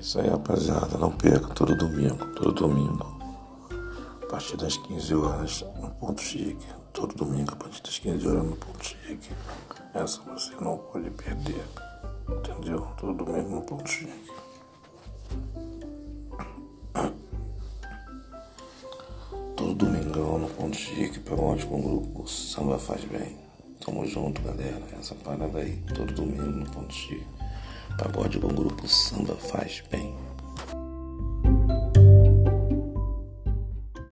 Isso aí, rapaziada. Não perca todo domingo. Todo domingo. A partir das 15 horas no Ponto Chique. Todo domingo a partir das 15 horas no Ponto Chique. Essa você não pode perder. Entendeu? Todo domingo no Ponto Chique. Todo domingão no Ponto Chique, pagode com o grupo Samba Faz Bem. Tamo junto, galera. Essa parada aí, todo domingo no Ponto Chique. Pagode com o grupo Samba Faz Bem.